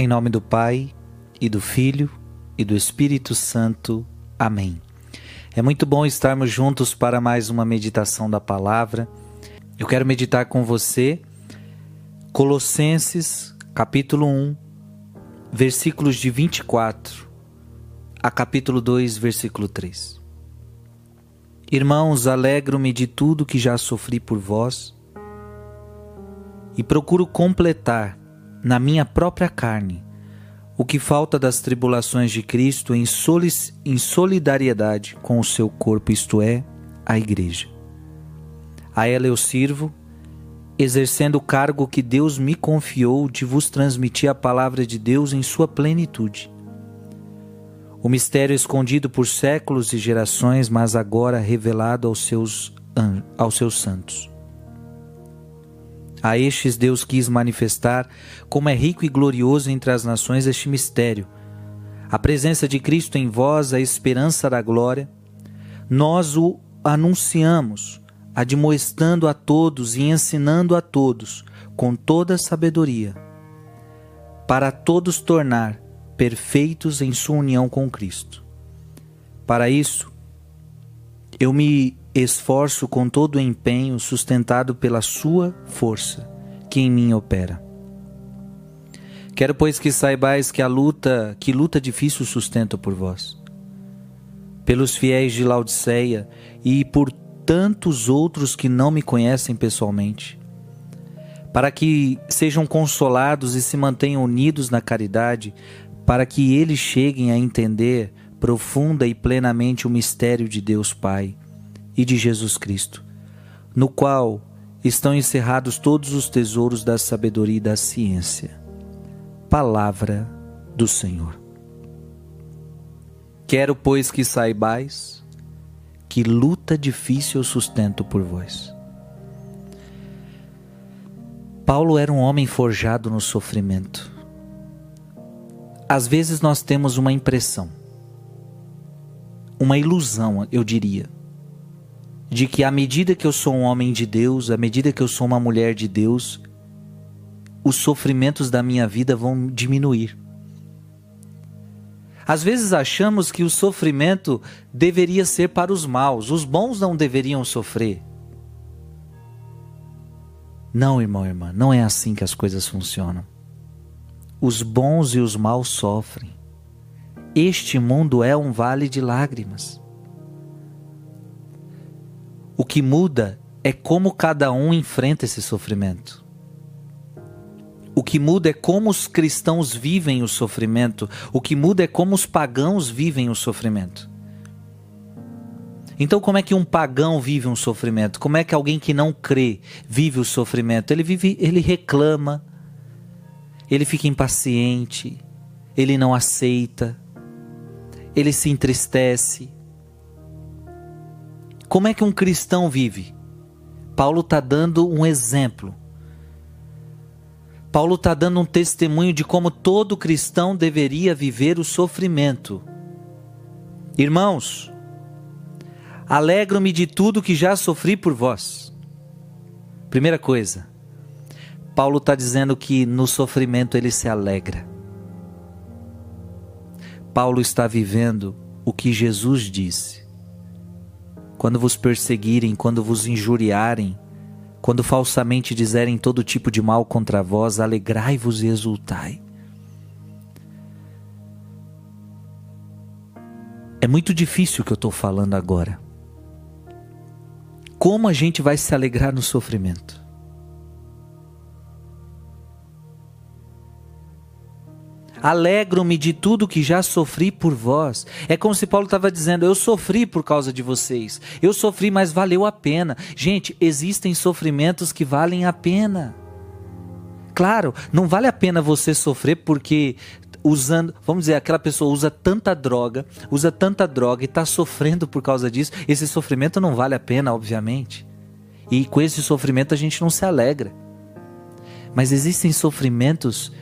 Em nome do Pai, e do Filho, e do Espírito Santo. Amém. É muito bom estarmos juntos para mais uma meditação da palavra. Eu quero meditar com você Colossenses, capítulo 1, versículos de 24 a capítulo 2, versículo 3. Irmãos, alegro-me de tudo que já sofri por vós e procuro completar na minha própria carne o que falta das tribulações de Cristo em, em solidariedade com o seu corpo, isto é, a Igreja. A ela eu sirvo, exercendo o cargo que Deus me confiou de vos transmitir a palavra de Deus em sua plenitude. O mistério escondido por séculos e gerações, mas agora revelado aos seus, aos seus santos. A estes Deus quis manifestar como é rico e glorioso entre as nações este mistério. A presença de Cristo em vós, a esperança da glória. Nós o anunciamos, admoestando a todos e ensinando a todos com toda sabedoria, para todos tornar perfeitos em sua união com Cristo. Para isso, eu me esforço com todo o empenho sustentado pela sua força que em mim opera. Quero, pois, que saibais que a luta, que luta difícil sustento por vós, pelos fiéis de Laodiceia e por tantos outros que não me conhecem pessoalmente, para que sejam consolados e se mantenham unidos na caridade, para que eles cheguem a entender profunda e plenamente o mistério de Deus Pai e de Jesus Cristo, no qual estão encerrados todos os tesouros da sabedoria e da ciência. Palavra do Senhor. Quero, pois, que saibais que luta difícil sustento por vós. Paulo era um homem forjado no sofrimento. Às vezes nós temos uma impressão, uma ilusão, eu diria, de que à medida que eu sou um homem de Deus, à medida que eu sou uma mulher de Deus, os sofrimentos da minha vida vão diminuir. Às vezes achamos que o sofrimento deveria ser para os maus, os bons não deveriam sofrer. Não, irmão, irmã, não é assim que as coisas funcionam. Os bons e os maus sofrem. Este mundo é um vale de lágrimas. O que muda é como cada um enfrenta esse sofrimento. O que muda é como os cristãos vivem o sofrimento. O que muda é como os pagãos vivem o sofrimento. Então, como é que um pagão vive um sofrimento? Como é que alguém que não crê vive o sofrimento? Ele vive, ele reclama, ele fica impaciente, ele não aceita, ele se entristece, como é que um cristão vive? Paulo está dando um exemplo. Paulo está dando um testemunho de como todo cristão deveria viver o sofrimento. Irmãos, alegro-me de tudo que já sofri por vós. Primeira coisa, Paulo está dizendo que no sofrimento ele se alegra. Paulo está vivendo o que Jesus disse quando vos perseguirem, quando vos injuriarem, quando falsamente dizerem todo tipo de mal contra vós, alegrai-vos e exultai. É muito difícil o que eu estou falando agora. Como a gente vai se alegrar no sofrimento? Alegro-me de tudo que já sofri por vós. É como se Paulo estava dizendo: Eu sofri por causa de vocês. Eu sofri, mas valeu a pena. Gente, existem sofrimentos que valem a pena. Claro, não vale a pena você sofrer porque usando, vamos dizer, aquela pessoa usa tanta droga, usa tanta droga e está sofrendo por causa disso. Esse sofrimento não vale a pena, obviamente. E com esse sofrimento a gente não se alegra. Mas existem sofrimentos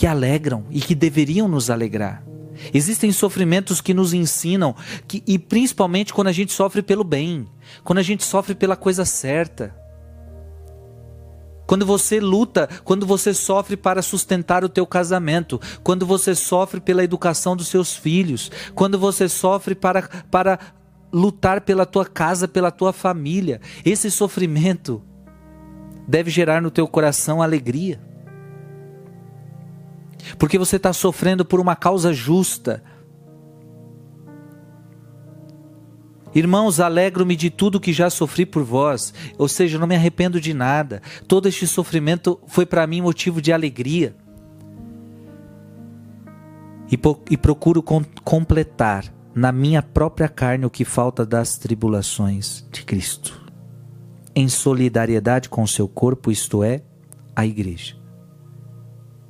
que alegram e que deveriam nos alegrar. Existem sofrimentos que nos ensinam, que, e principalmente quando a gente sofre pelo bem, quando a gente sofre pela coisa certa. Quando você luta, quando você sofre para sustentar o teu casamento, quando você sofre pela educação dos seus filhos, quando você sofre para, para lutar pela tua casa, pela tua família, esse sofrimento deve gerar no teu coração alegria. Porque você está sofrendo por uma causa justa, Irmãos, alegro-me de tudo que já sofri por vós, ou seja, não me arrependo de nada. Todo este sofrimento foi para mim motivo de alegria. E, e procuro com, completar na minha própria carne o que falta das tribulações de Cristo, em solidariedade com o seu corpo, isto é, a igreja.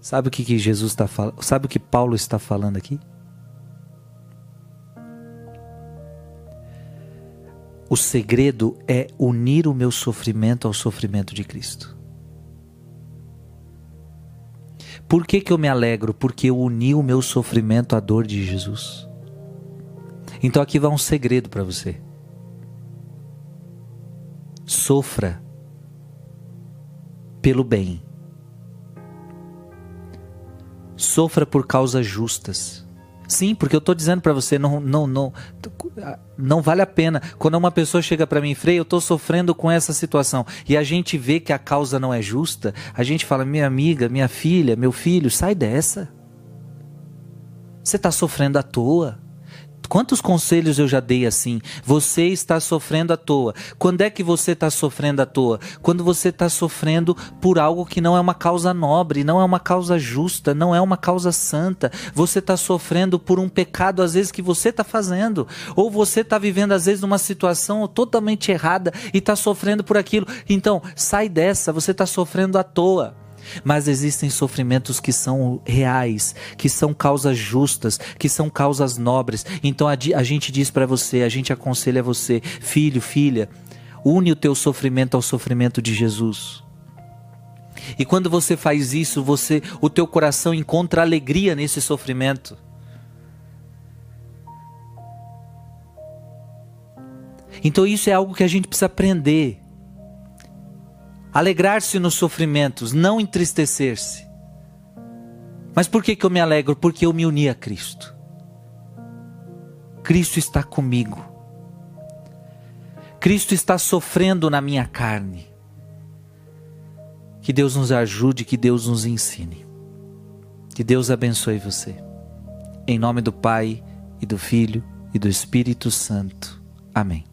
Sabe o que, que Jesus está falando? Sabe o que Paulo está falando aqui? O segredo é unir o meu sofrimento ao sofrimento de Cristo. Por que, que eu me alegro? Porque eu uni o meu sofrimento à dor de Jesus. Então aqui vai um segredo para você. Sofra pelo bem. Sofra por causas justas. Sim, porque eu estou dizendo para você, não, não, não, não vale a pena. Quando uma pessoa chega para mim, Frei, eu estou sofrendo com essa situação, e a gente vê que a causa não é justa, a gente fala, minha amiga, minha filha, meu filho, sai dessa. Você está sofrendo à toa. Quantos conselhos eu já dei assim? Você está sofrendo à toa. Quando é que você está sofrendo à toa? Quando você está sofrendo por algo que não é uma causa nobre, não é uma causa justa, não é uma causa santa. Você está sofrendo por um pecado, às vezes, que você está fazendo. Ou você está vivendo, às vezes, numa situação totalmente errada e está sofrendo por aquilo. Então, sai dessa, você está sofrendo à toa. Mas existem sofrimentos que são reais, que são causas justas, que são causas nobres. Então a, a gente diz para você, a gente aconselha você, filho, filha, une o teu sofrimento ao sofrimento de Jesus. E quando você faz isso, você, o teu coração encontra alegria nesse sofrimento. Então isso é algo que a gente precisa aprender. Alegrar-se nos sofrimentos, não entristecer-se. Mas por que, que eu me alegro? Porque eu me uni a Cristo. Cristo está comigo. Cristo está sofrendo na minha carne. Que Deus nos ajude, que Deus nos ensine. Que Deus abençoe você. Em nome do Pai, e do Filho, e do Espírito Santo. Amém.